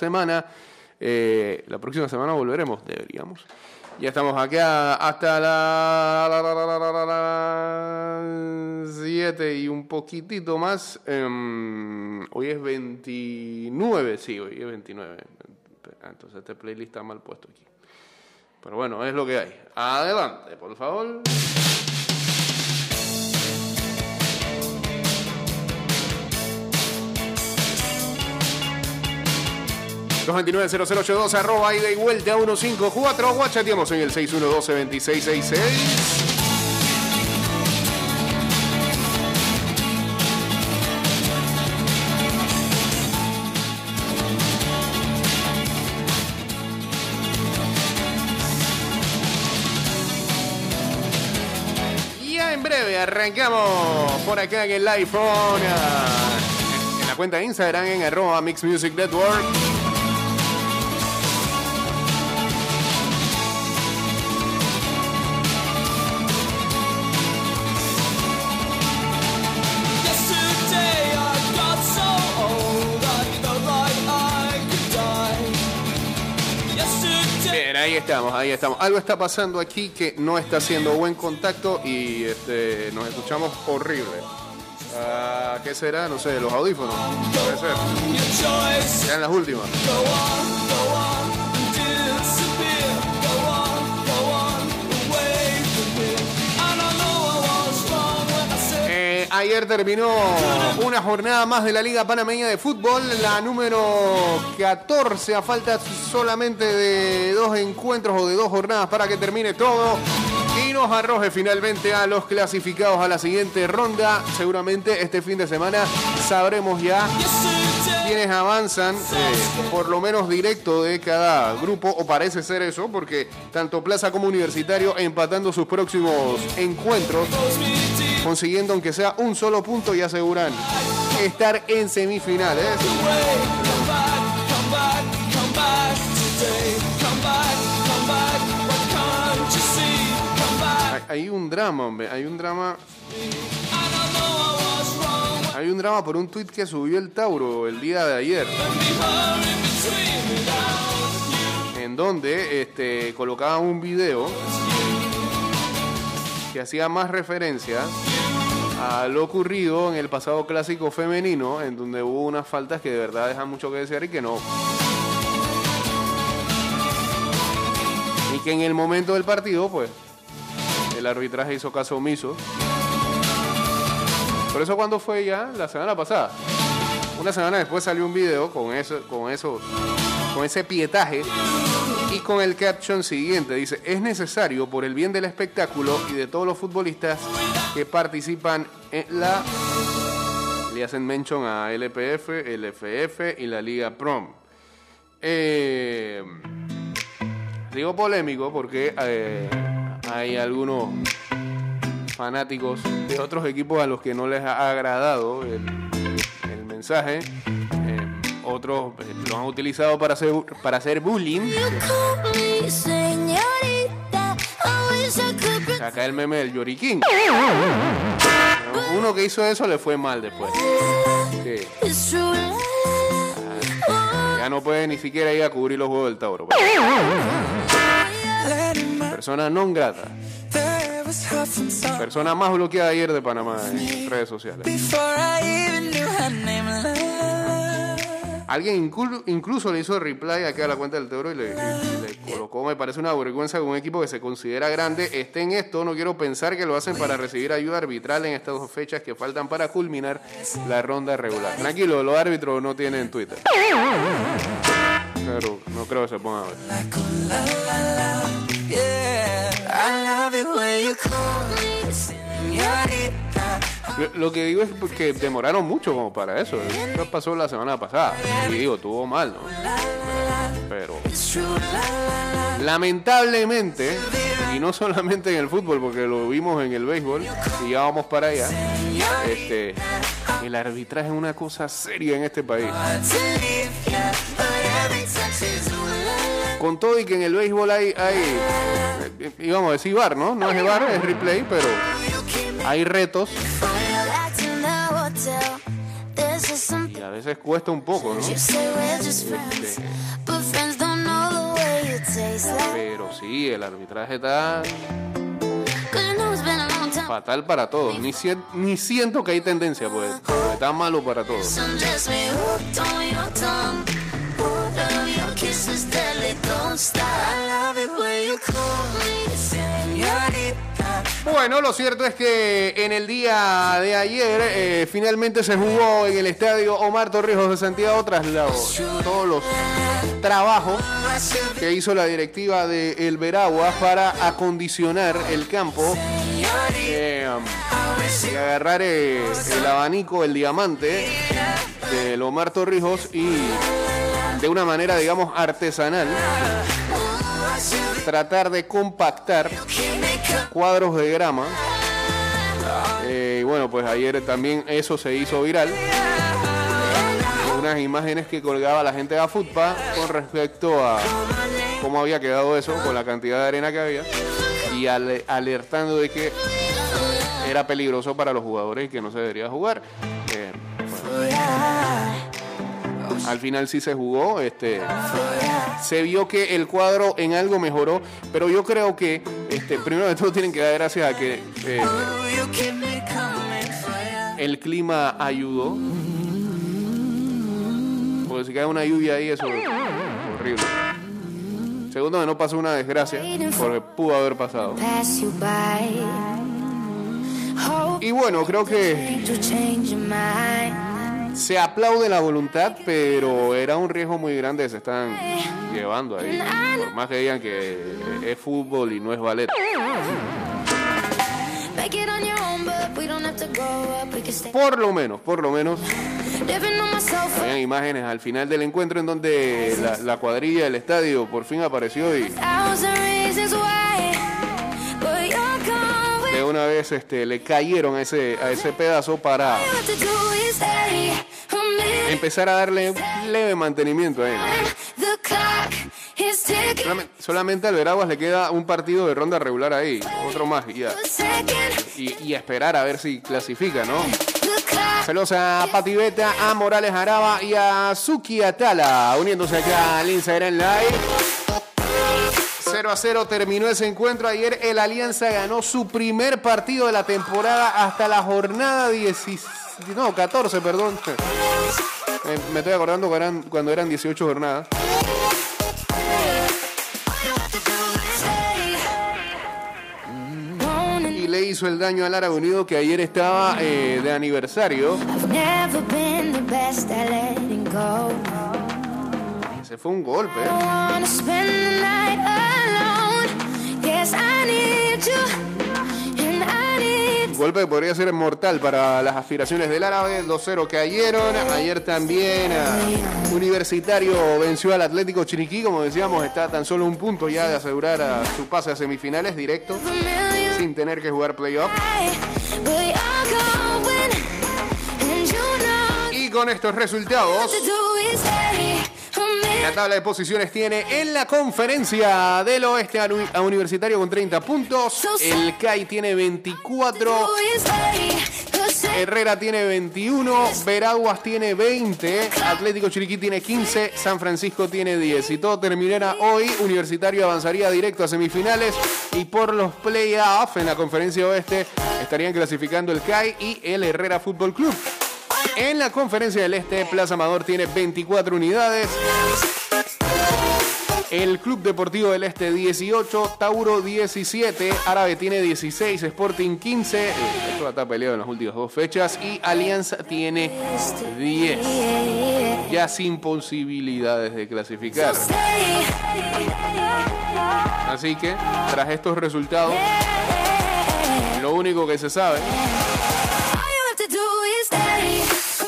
semana. Eh, la próxima semana volveremos, deberíamos. Ya estamos aquí hasta las 7 y un poquitito más. Em, hoy es 29, sí, hoy es 29. Entonces este playlist está mal puesto aquí. Pero bueno, es lo que hay. Adelante, por favor. 229-0082, arroba ida y vuelta 154. Guachateamos en el 612-2666. Ya en breve arrancamos por acá en el iPhone. En la cuenta de Instagram en arroba Mix Music Network. Ahí estamos, ahí estamos. Algo está pasando aquí que no está haciendo buen contacto y este, nos escuchamos horrible. Uh, ¿Qué será? No sé, los audífonos. Puede ser. En las últimas. Ayer terminó una jornada más de la Liga Panameña de Fútbol, la número 14, a falta solamente de dos encuentros o de dos jornadas para que termine todo y nos arroje finalmente a los clasificados a la siguiente ronda. Seguramente este fin de semana sabremos ya quienes avanzan, eh, por lo menos directo de cada grupo, o parece ser eso, porque tanto Plaza como Universitario empatando sus próximos encuentros, consiguiendo aunque sea un solo punto y aseguran estar en semifinales. Hay, un drama, hombre, hay un drama. Hay un drama por un tweet que subió el Tauro el día de ayer. En donde este, colocaba un video que hacía más referencia a lo ocurrido en el pasado clásico femenino, en donde hubo unas faltas que de verdad dejan mucho que desear y que no. Y que en el momento del partido, pues, el arbitraje hizo caso omiso por eso cuando fue ya la semana pasada. Una semana después salió un video con eso, con eso, con ese pietaje y con el caption siguiente. Dice, es necesario por el bien del espectáculo y de todos los futbolistas que participan en la... Le hacen mention a LPF, LFF y la Liga Prom. Eh, digo polémico porque eh, hay algunos fanáticos de otros equipos a los que no les ha agradado el, mensaje. Otros eh, lo han utilizado para hacer, para hacer bullying. Acá el meme del Yorikin. Uno que hizo eso le fue mal después. Ah, ya no puede ni siquiera ir a cubrir los juegos del Tauro. Persona non grata. Persona más bloqueada ayer de Panamá en redes sociales. Alguien incluso le hizo reply acá a la cuenta del Toro y le, colocó, me parece una vergüenza que un equipo que se considera grande esté en esto. No quiero pensar que lo hacen para recibir ayuda arbitral en estas dos fechas que faltan para culminar la ronda regular. Tranquilo, los árbitros no tienen Twitter. Pero no creo que se pongan a ver. Lo que digo es que demoraron mucho como para eso. Eso pasó la semana pasada. Y digo, tuvo mal, ¿no? Pero lamentablemente, y no solamente en el fútbol, porque lo vimos en el béisbol, y ya vamos para allá, este, el arbitraje es una cosa seria en este país. Con todo y que en el béisbol hay, hay íbamos a decir bar, ¿no? No es bar, es replay, pero hay retos y a veces cuesta un poco, ¿no? You say we're just friends, Este, but friends don't know the way it tastes like. pero sí, el arbitraje está fatal para todos. Ni siento que hay tendencia, pues está malo para todos. Bueno, lo cierto es que en el día de ayer eh, finalmente se jugó en el estadio Omar Torrijos de Santiago tras todos los trabajos que hizo la directiva de El Veragua para acondicionar el campo eh, y agarrar eh, el abanico, el diamante del Omar Torrijos y de una manera, digamos, artesanal tratar de compactar cuadros de grama. Eh, y bueno, pues ayer también eso se hizo viral. Unas imágenes que colgaba la gente de Afutpa con respecto a cómo había quedado eso, con la cantidad de arena que había, y ale- alertando de que era peligroso para los jugadores y que no se debería jugar. Eh, al final sí se jugó, este, se vio que el cuadro en algo mejoró, pero yo creo que este, primero de todo tienen que dar gracias a que eh, el clima ayudó. Porque si cae una lluvia ahí, eso es horrible. Segundo, que no pasó una desgracia, porque pudo haber pasado. Y bueno, creo que se aplaude la voluntad, pero era un riesgo muy grande que se están llevando ahí. Por más que digan que es fútbol y no es ballet. Por lo menos, por lo menos, habían imágenes al final del encuentro en donde la, la cuadrilla del estadio por fin apareció y de una vez este, le cayeron a ese, a ese pedazo para empezar a darle leve mantenimiento is ticking. Solamente, solamente al Veraguas le queda un partido de ronda regular ahí, otro más y ya. A. Y, y a esperar a ver si clasifica, ¿no? Saludos a Pativeta, a Morales Araba y a Suki Atala, uniéndose acá al Instagram Live. 0 a 0 terminó ese encuentro. Ayer el Alianza ganó su primer partido de la temporada hasta la jornada 16, no, 14, perdón. Me, me estoy acordando cuando eran, cuando eran 18 jornadas. Y le hizo el daño al Árabe Unido que ayer estaba eh, de aniversario. I've never been the best at letting go. Ese fue un golpe. I Golpe podría ser mortal para las aspiraciones del árabe. 2-0 cayeron. Ayer también ah, Universitario venció al Atlético Chiriquí. Como decíamos, está tan solo un punto ya de asegurar a su pase a semifinales directo sin tener que jugar playoff. Y con estos resultados, la tabla de posiciones tiene en la conferencia del oeste a Uni- a Universitario con 30 puntos. El CAI tiene 24. Do is stay the same. Herrera tiene 21, Veraguas tiene 20, Atlético Chiriquí tiene 15, San Francisco tiene 10. Si todo terminara hoy, Universitario avanzaría directo a semifinales y por los playoffs en la conferencia oeste estarían clasificando el CAI y el Herrera Fútbol Club. En la conferencia del este, Plaza Amador tiene 24 unidades. El Club Deportivo del Este 18, Tauro 17, Árabe tiene 16, Sporting 15, eh, esto está peleado en las últimas dos fechas, y Alianza tiene 10, ya sin posibilidades de clasificar. Así que, tras estos resultados, lo único que se sabe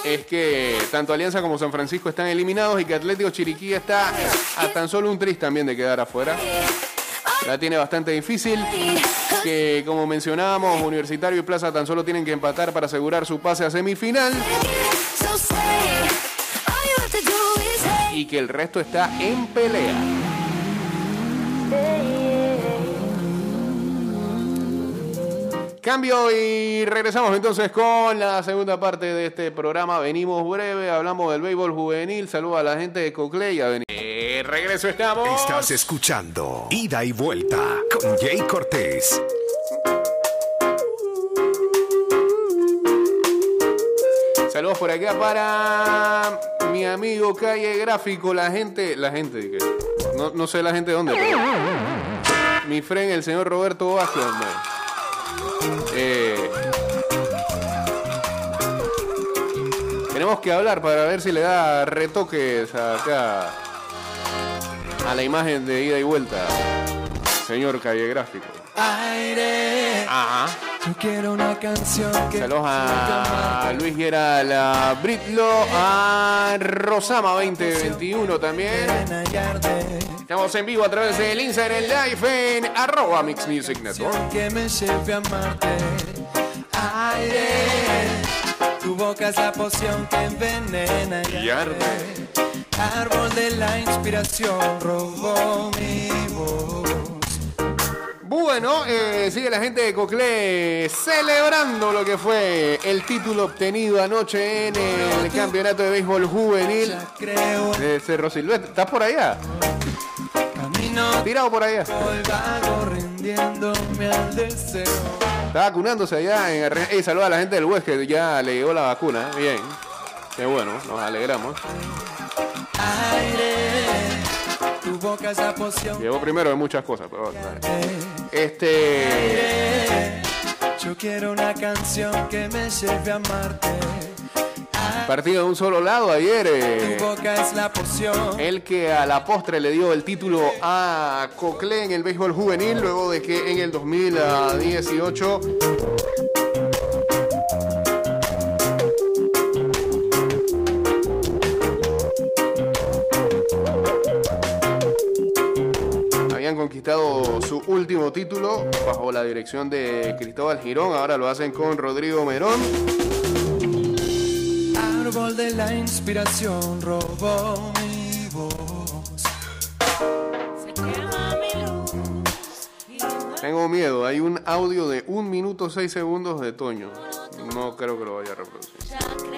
es que tanto Alianza como San Francisco están eliminados y que Atlético Chiriquí está a tan solo un tris también de quedar afuera. La tiene bastante difícil. Que como mencionábamos, Universitario y Plaza tan solo tienen que empatar para asegurar su pase a semifinal. Y que el resto está en pelea. Cambio y regresamos entonces con la segunda parte de este programa. Venimos breve, hablamos del béisbol juvenil. Saludos a la gente de Coclé y a venir. Eh, regreso estamos. Estás escuchando Ida y Vuelta con Jay Cortés. Saludos por acá para mi amigo Calle Gráfico, la gente, la gente, que no, no sé la gente de dónde, pero mi friend, el señor Roberto Vázquez, hombre. Eh, tenemos que hablar para ver si le da retoques acá a la imagen de ida y vuelta, señor Calle Gráfico. Aire, Ajá. Yo quiero una canción que Saludos a Luis Geral, a Britlo, a Rosama 2021 también. Estamos en vivo a través del Instagram Live en arroba Mix Music Network. que me lleve a amarte. Aire, tu boca es la poción que envenena Y arde. Árbol de la inspiración robó mi voz. Bueno, eh, sigue la gente de Coclé celebrando lo que fue el título obtenido anoche en el Campeonato de Béisbol Juvenil de Cerro Silvestre. ¿Estás por allá? Tirado por allá. Está vacunándose allá en Arre- Ey, saluda a la gente del West que ya le llegó la vacuna. Bien. Qué bueno, nos alegramos. Aire, tu boca es la poción Llegó primero de muchas cosas, pero que Este Yo quiero una canción que me lleve a amarte. partido de un solo lado ayer. eh, Tu boca es la poción. el que a la postre le dio el título a Coclé en el béisbol juvenil, luego de que en el 2018 su último título bajo la dirección de Cristóbal Girón, ahora lo hacen con Rodrigo Merón. Árbol de la inspiración robó mi voz. Se quema mi luz y no Tengo miedo, hay un audio de un minuto seis segundos de Toño. No creo que lo vaya a reproducir.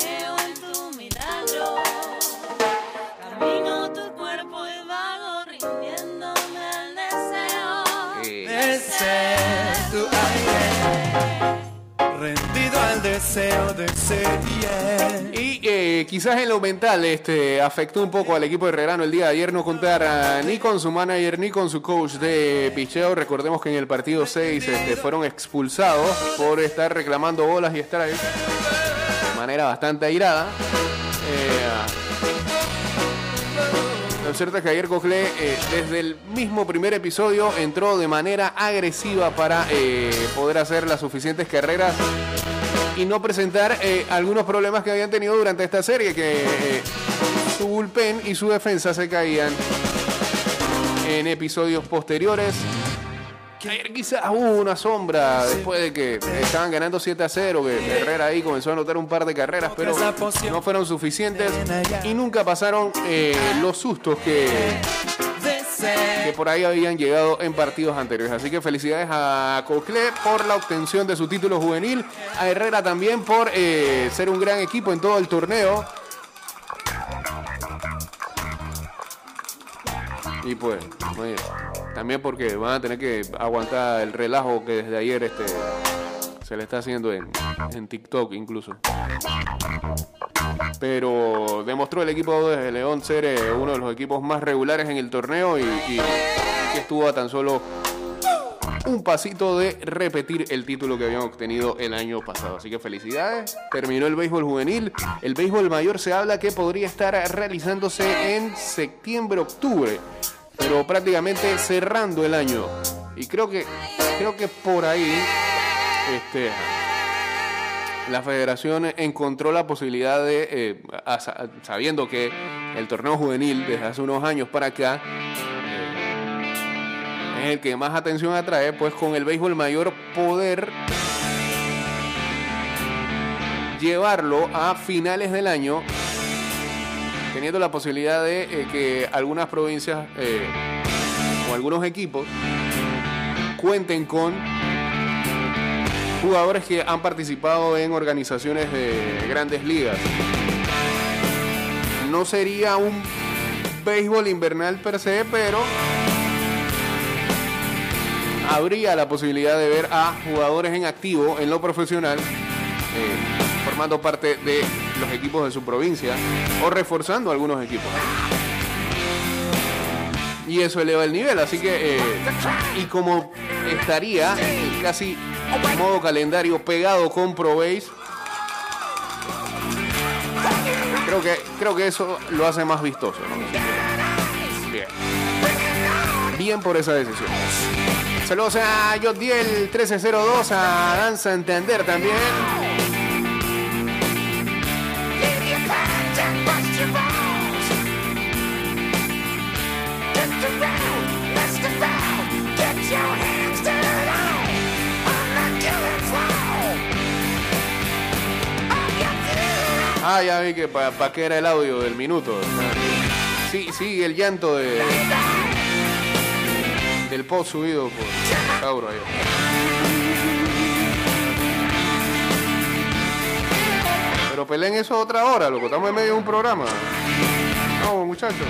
Y eh, quizás en lo mental este, afectó un poco al equipo de Herrerano el día de ayer no contar ni con su manager ni con su coach de picheo. Recordemos que en el partido 6 este, fueron expulsados por estar reclamando bolas y strikes de manera bastante airada. Eh, Cierto es que ayer Coclé, eh, desde el mismo primer episodio, entró de manera agresiva para eh, poder hacer las suficientes carreras y no presentar eh, algunos problemas que habían tenido durante esta serie, que su bullpen y su defensa se caían en episodios posteriores. Ayer quizás hubo una sombra después de que estaban ganando 7 a 0, que Herrera ahí comenzó a anotar un par de carreras, pero no fueron suficientes y nunca pasaron eh, los sustos que, que por ahí habían llegado en partidos anteriores. Así que felicidades a Coclé por la obtención de su título juvenil, a Herrera también por eh, ser un gran equipo en todo el torneo. Y pues, oye, también porque van a tener que aguantar el relajo que desde ayer este, se le está haciendo en, TikTok incluso. Pero demostró el equipo de León ser eh, uno de los equipos más regulares en el torneo y, estuvo a tan solo un pasito de repetir el título que habían obtenido el año pasado. Así que felicidades. Terminó el béisbol juvenil. El béisbol mayor se habla que podría estar realizándose en septiembre-octubre, pero prácticamente cerrando el año. Y creo que creo que por ahí este la federación encontró la posibilidad de, eh, sabiendo que el torneo juvenil desde hace unos años para acá eh, es el que más atención atrae, pues con el béisbol mayor poder llevarlo a finales del año, teniendo la posibilidad de eh, que algunas provincias eh, o algunos equipos cuenten con jugadores que han participado en organizaciones de grandes ligas. No sería un béisbol invernal per se, pero habría la posibilidad de ver a jugadores en activo en lo profesional, eh, formando parte de los equipos de su provincia o reforzando algunos equipos. Y eso eleva el nivel, así que, eh, y como estaría casi modo calendario pegado con ProBase, creo que, creo que eso lo hace más vistoso. Bien. Bien por esa decisión. Saludos a Yodiel 1302, a Dan Santander también. Ah, ya vi que para qué era el audio del minuto. Sí, sí, el llanto de del post subido por Tauro ahí. Pero peleen eso otra hora, loco. Estamos en medio de un programa. No, muchachos.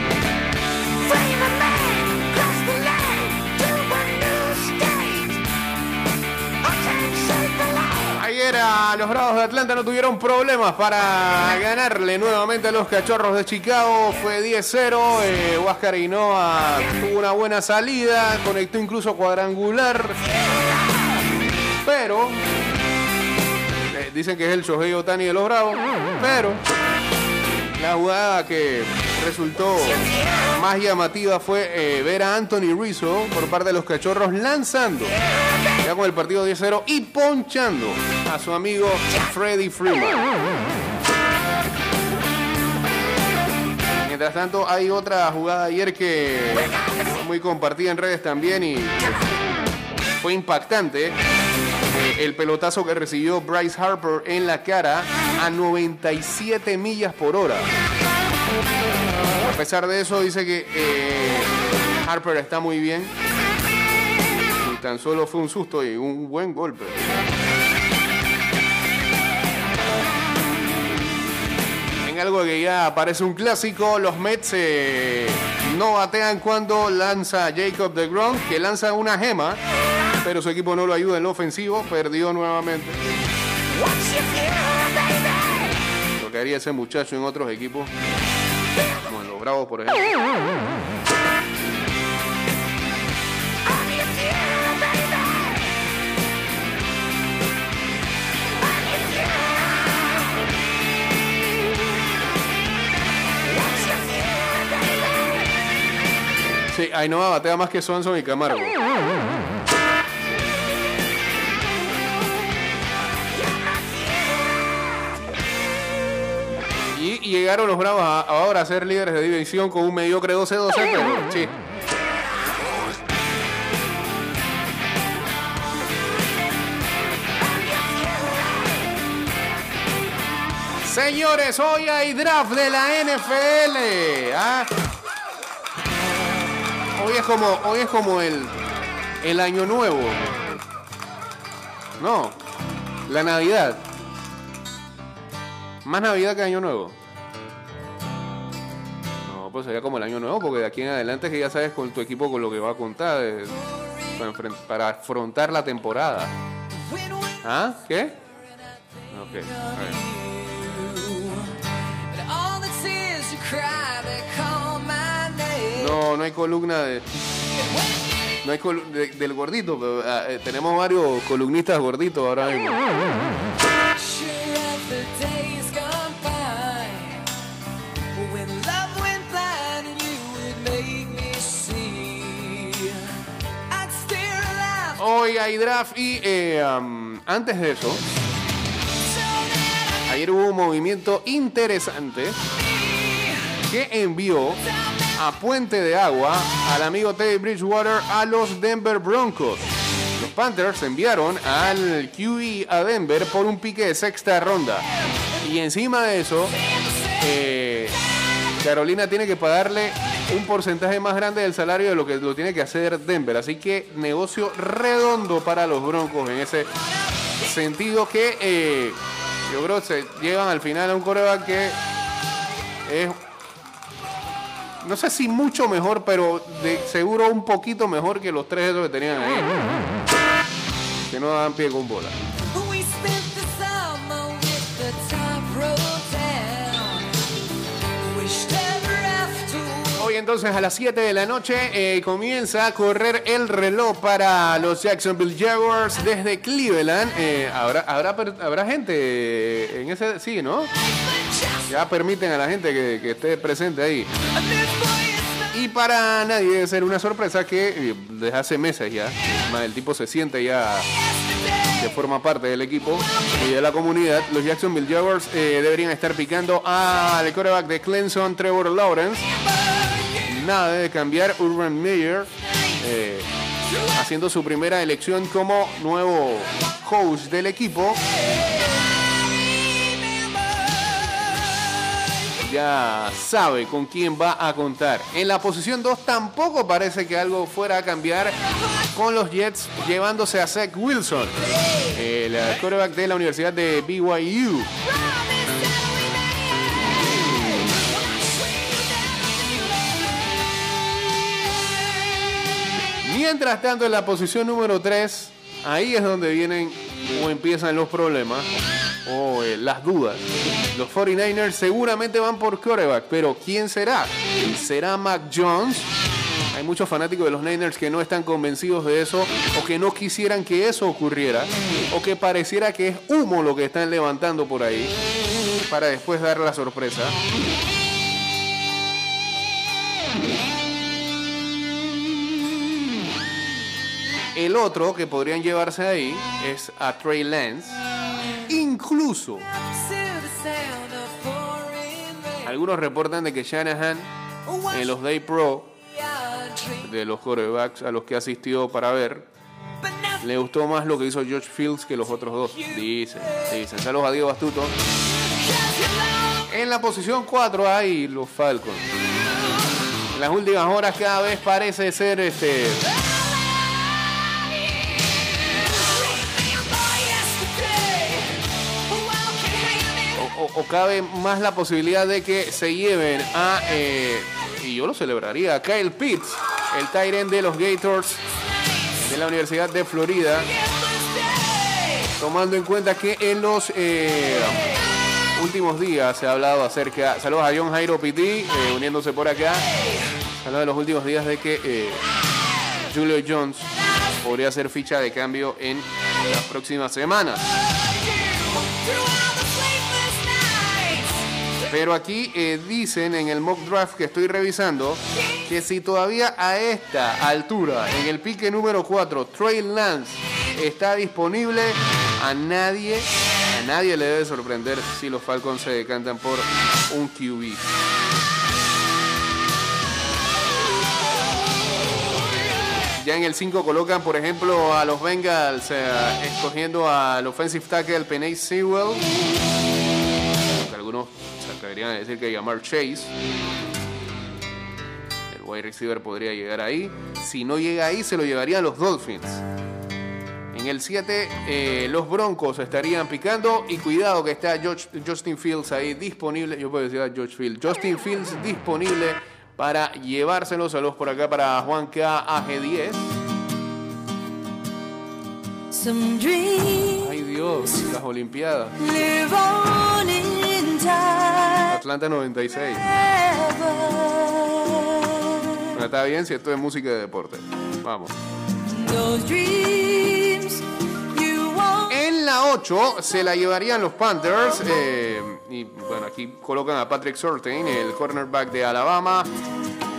Los Bravos de Atlanta no tuvieron problemas para ganarle nuevamente a los Cachorros de Chicago. Fue 10-0. Eh, Huáscar Hinoa tuvo una buena salida, conectó incluso cuadrangular. Pero eh, dicen que es el Shohei Otani de los Bravos. Pero la jugada que resultó más llamativa fue eh, ver a Anthony Rizzo por parte de los cachorros lanzando ya con el partido 10-0 y ponchando a su amigo Freddy Freeman. Mientras tanto, hay otra jugada ayer que fue muy compartida en redes también y fue impactante. Eh, el pelotazo que recibió Bryce Harper en la cara a 97 millas por hora. A pesar de eso, dice que eh, Harper está muy bien. Tan solo fue un susto y un buen golpe. En algo que ya parece un clásico, los Mets eh, no batean cuando lanza Jacob de Grom, que lanza una gema, pero su equipo no lo ayuda en lo ofensivo, perdió nuevamente. Lo que haría ese muchacho en otros equipos, como en los Bravos, por ejemplo. Sí, Ainhoa batea más que Swanson y Camargo. Y, llegaron los Bravos a- ahora a ser líderes de división con un mediocre 12-12, pero sí. Señores, hoy hay draft de la NFL. ¿ah? Hoy es como, hoy es como el, el año nuevo. No, la Navidad. Más Navidad que Año Nuevo. No, pues sería como el Año Nuevo, porque de aquí en adelante es que ya sabes con tu equipo con lo que va a contar eh, para, afrontar la temporada. ¿Ah? ¿Qué? Ok. a ver. No, no hay columna de. No hay de- del gordito, pero ah, eh, tenemos varios columnistas gorditos ahora mismo. Hoy hay draft y eh, antes de eso, ayer hubo un movimiento interesante que envió a Puente de Agua al amigo Teddy Bridgewater a los Denver Broncos. Los Panthers enviaron al QE a Denver por un pique de sexta ronda. Y encima de eso, eh, Carolina tiene que pagarle un porcentaje más grande del salario de lo que lo tiene que hacer Denver. Así que negocio redondo para los Broncos en ese sentido que eh, yo creo que se llevan al final a un coreback que es, no sé si mucho mejor, pero de seguro un poquito mejor que los tres esos que tenían ahí. Que no daban pie con bola. Hoy entonces a las 7 de la noche eh, comienza a correr el reloj para los Jacksonville Jaguars desde Cleveland. Eh, ¿habrá, habrá, habrá gente en ese... Sí, ¿no? Ya permiten a la gente que, esté presente ahí. Y para nadie debe ser una sorpresa que eh, desde hace meses ya, el tipo se siente ya que forma parte del equipo y de la comunidad. Los Jacksonville Jaguars eh, deberían estar picando al quarterback de Clemson, Trevor Lawrence. Nada de cambiar Urban Meyer, eh, haciendo su primera elección como nuevo coach del equipo. Ya sabe con quién va a contar. En la posición 2 tampoco parece que algo fuera a cambiar con los Jets llevándose a Zach Wilson, el eh, quarterback de la Universidad de BYU. Mientras tanto, en la posición número 3, ahí es donde vienen o empiezan los problemas o eh, las dudas. Los 49ers seguramente van por quarterback, pero ¿quién será? ¿Será Mac Jones? Hay muchos fanáticos de los Niners que no están convencidos de eso o que no quisieran que eso ocurriera o que pareciera que es humo lo que están levantando por ahí para después dar la sorpresa. El otro que podrían llevarse ahí es a Trey Lance. Incluso algunos reportan de que Shanahan en los Day Pro de los quarterbacks a los que asistió para ver le gustó más lo que hizo George Fields que los otros dos. Dicen, dicen. Saludos a Diego Bastuto. En la posición 4 hay los Falcons. En las últimas horas cada vez parece ser este o, cabe más la posibilidad de que se lleven a, eh, y yo lo celebraría, a Kyle Pitts, el Tyrant de los Gators de la Universidad de Florida, tomando en cuenta que en los eh, últimos días se ha hablado acerca, saludos a John Jairo Pitti, eh, uniéndose por acá, se en los últimos días de que eh, Julio Jones podría ser ficha de cambio en las próximas semanas. Pero aquí eh, dicen en el mock draft que estoy revisando que si todavía a esta altura, en el pique número 4, Trey Lance está disponible, a nadie, a nadie le debe sorprender si los Falcons se decantan por un QB. Ya en el 5 colocan, por ejemplo, a los Bengals eh, escogiendo al offensive tackle Penay Sewell. Algunos a decir que llamar Chase. El wide receiver podría llegar ahí. Si no llega ahí, se lo llevarían los Dolphins. En el 7, eh, los Broncos estarían picando. Y cuidado que está George- Justin Fields ahí disponible. Yo puedo decir a George Fields. Justin Fields disponible para llevárselos. Saludos por acá para Juan K. AG10. Some dreams Ay Dios, las Olimpiadas. Atlanta 96. Ever. Bueno, está bien si esto es música de deporte. Vamos. En la 8 se la llevarían los Panthers. eh, y bueno, aquí colocan a Patrick Surtain, el cornerback de Alabama.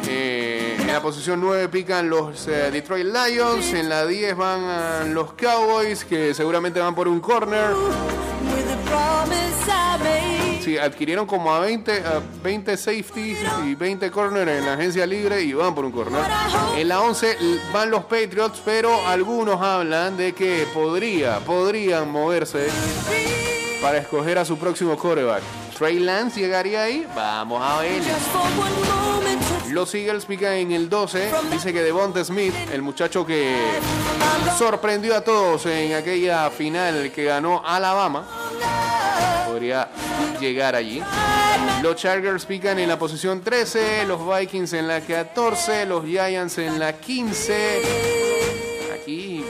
Eh, en la posición 9 pican los eh, Detroit Lions. En la 10 van ah, los Cowboys, que seguramente van por un corner. Sí, adquirieron como a 20, a 20 safeties y 20 corners en la agencia libre y van por un corner. En la 11 van los Patriots, pero algunos hablan de que podría, podrían moverse para escoger a su próximo quarterback. Trey Lance llegaría ahí. Vamos a ver. Los Eagles pican en el 12. Dice que Devonta Smith, el muchacho que sorprendió a todos en aquella final que ganó Alabama, podría llegar allí. Los Chargers pican en la posición 13, los Vikings en la 14, los Giants en la 15. Aquí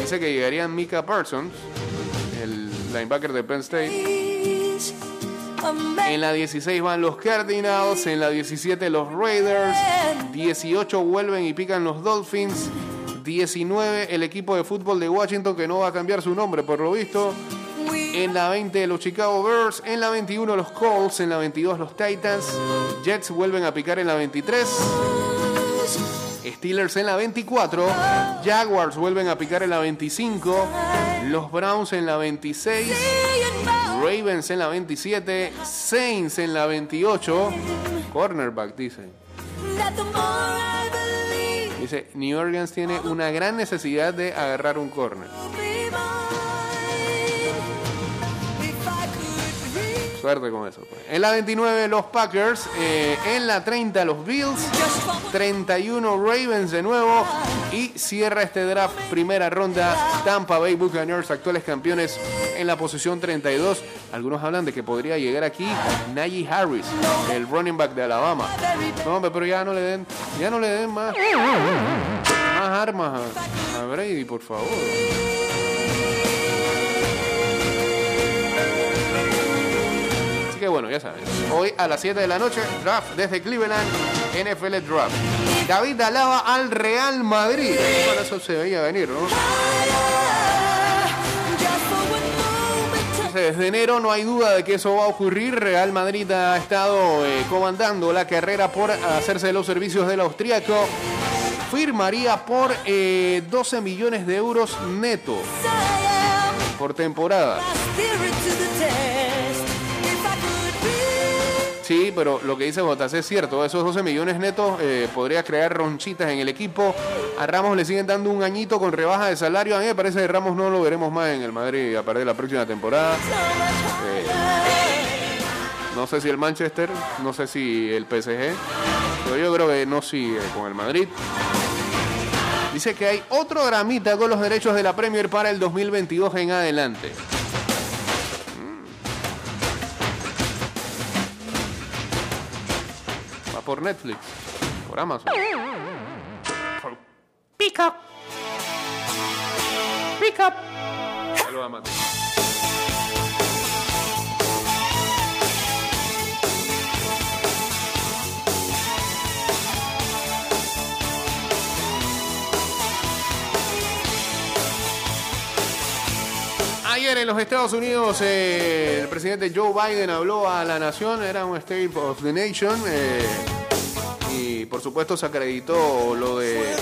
dice que llegarían Mika Parsons, el linebacker de Penn State. En la 16 van los Cardinals, en la 17 los Raiders, 18 vuelven y pican los Dolphins, 19 el equipo de fútbol de Washington que no va a cambiar su nombre por lo visto, en la 20 los Chicago Bears, en la 21 los Colts, en la 22 los Titans, Jets vuelven a picar en la 23. Steelers en la 24, Jaguars vuelven a picar en la 25, los Browns en la 26, Ravens en la 27, Saints en la 28, cornerback dice. Dice, New Orleans tiene una gran necesidad de agarrar un corner. Suerte con eso. pues. En la 29 los Packers, eh, en la 30 los Bills, 31 Ravens de nuevo y cierra este draft primera ronda Tampa Bay Buccaneers, actuales campeones en la posición 32. Algunos hablan de que podría llegar aquí Najee Harris, el running back de Alabama. No, pero ya no le den, ya no le den más, armas a Brady, por favor. Bueno, ya sabes. Hoy a las 7 de la noche, draft desde Cleveland, NFL Draft. David alaba al Real Madrid. Bueno, eso se veía venir, ¿no? Desde enero no hay duda de que eso va a ocurrir. Real Madrid ha estado eh, comandando la carrera por hacerse los servicios del austríaco. Firmaría por eh, 12 millones de euros neto por temporada. Sí, pero lo que dice JC es cierto. Esos 12 millones netos eh, podría crear ronchitas en el equipo. A Ramos le siguen dando un añito con rebaja de salario. A mí me parece que Ramos no lo veremos más en el Madrid a partir de la próxima temporada. Eh, no sé si el Manchester, no sé si el PSG, pero yo creo que no sigue con el Madrid. Dice que hay otro dramita con los derechos de la Premier para el 2022 en adelante. Por Netflix, por Amazon. Por Pick up. Pick up. Saludos a Mati. Ayer en los Estados Unidos eh, el presidente Joe Biden habló a la nación, era un State of the Nation eh, supuesto se acreditó lo de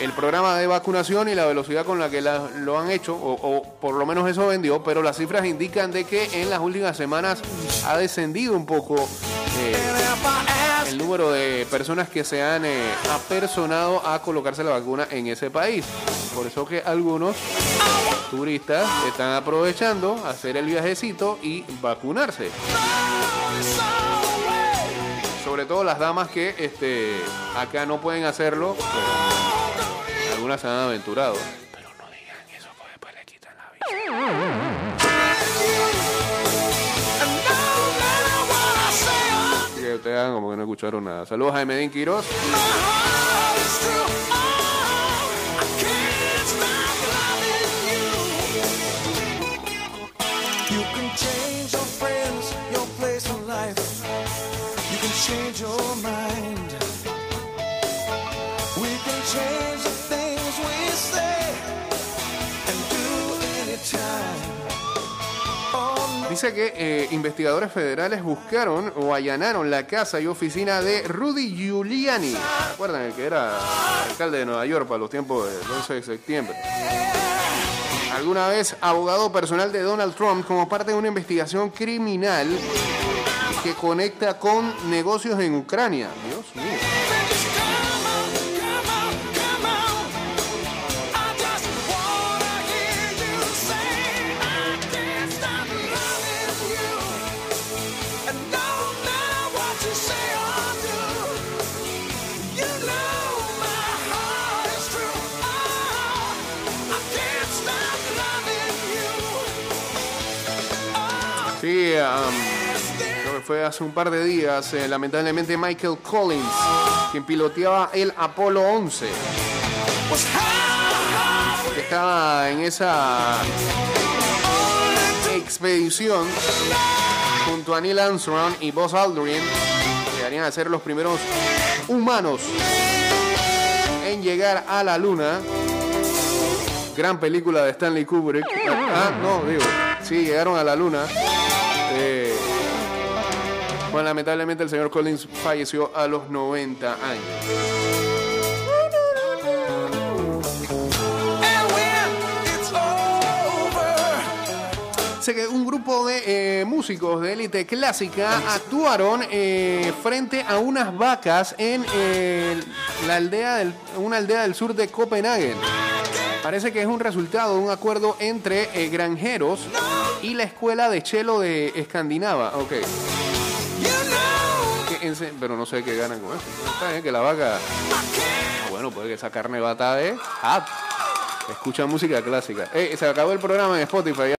el programa de vacunación y la velocidad con la que lo han hecho, o, o por lo menos eso vendió, pero las cifras indican de que en las últimas semanas ha descendido un poco eh, el número de personas que se han eh, apersonado a colocarse la vacuna en ese país. Por eso que algunos turistas están aprovechando hacer el viajecito y vacunarse. Sobre todo las damas que este, acá no pueden hacerlo. pues, algunas se han aventurado. Pero no digan eso porque después le quitan la vida. Así que ustedes como que no escucharon nada. Saludos a Medín Quiroz. Dice que eh, investigadores federales buscaron o allanaron la casa y oficina de Rudy Giuliani. ¿Se acuerdan? El que era alcalde de Nueva York para los tiempos del 11 de septiembre. Alguna vez abogado personal de Donald Trump como parte de una investigación criminal que conecta con negocios en Ucrania. Dios mío. Um, fue hace un par de días, eh, lamentablemente Michael Collins, quien piloteaba el Apolo 11, que estaba en esa expedición junto a Neil Armstrong y Buzz Aldrin, llegarían a ser los primeros humanos en llegar a la Luna. Gran película de Stanley Kubrick. Ah, no, digo, sí, llegaron a la Luna. Bueno, lamentablemente el señor Collins falleció a los 90 años. Que un grupo de eh, músicos de élite clásica actuaron eh, frente a unas vacas en eh, la aldea del, una aldea del sur de Copenhague. Parece que es un resultado de un acuerdo entre granjeros y la escuela de chelo de Escandinava. Ok. Pero no sé qué ganan con eso. Está bien que la vaca. Ah, bueno, puede que esa carne bata de. Ah, escucha música clásica. Se acabó el programa en Spotify.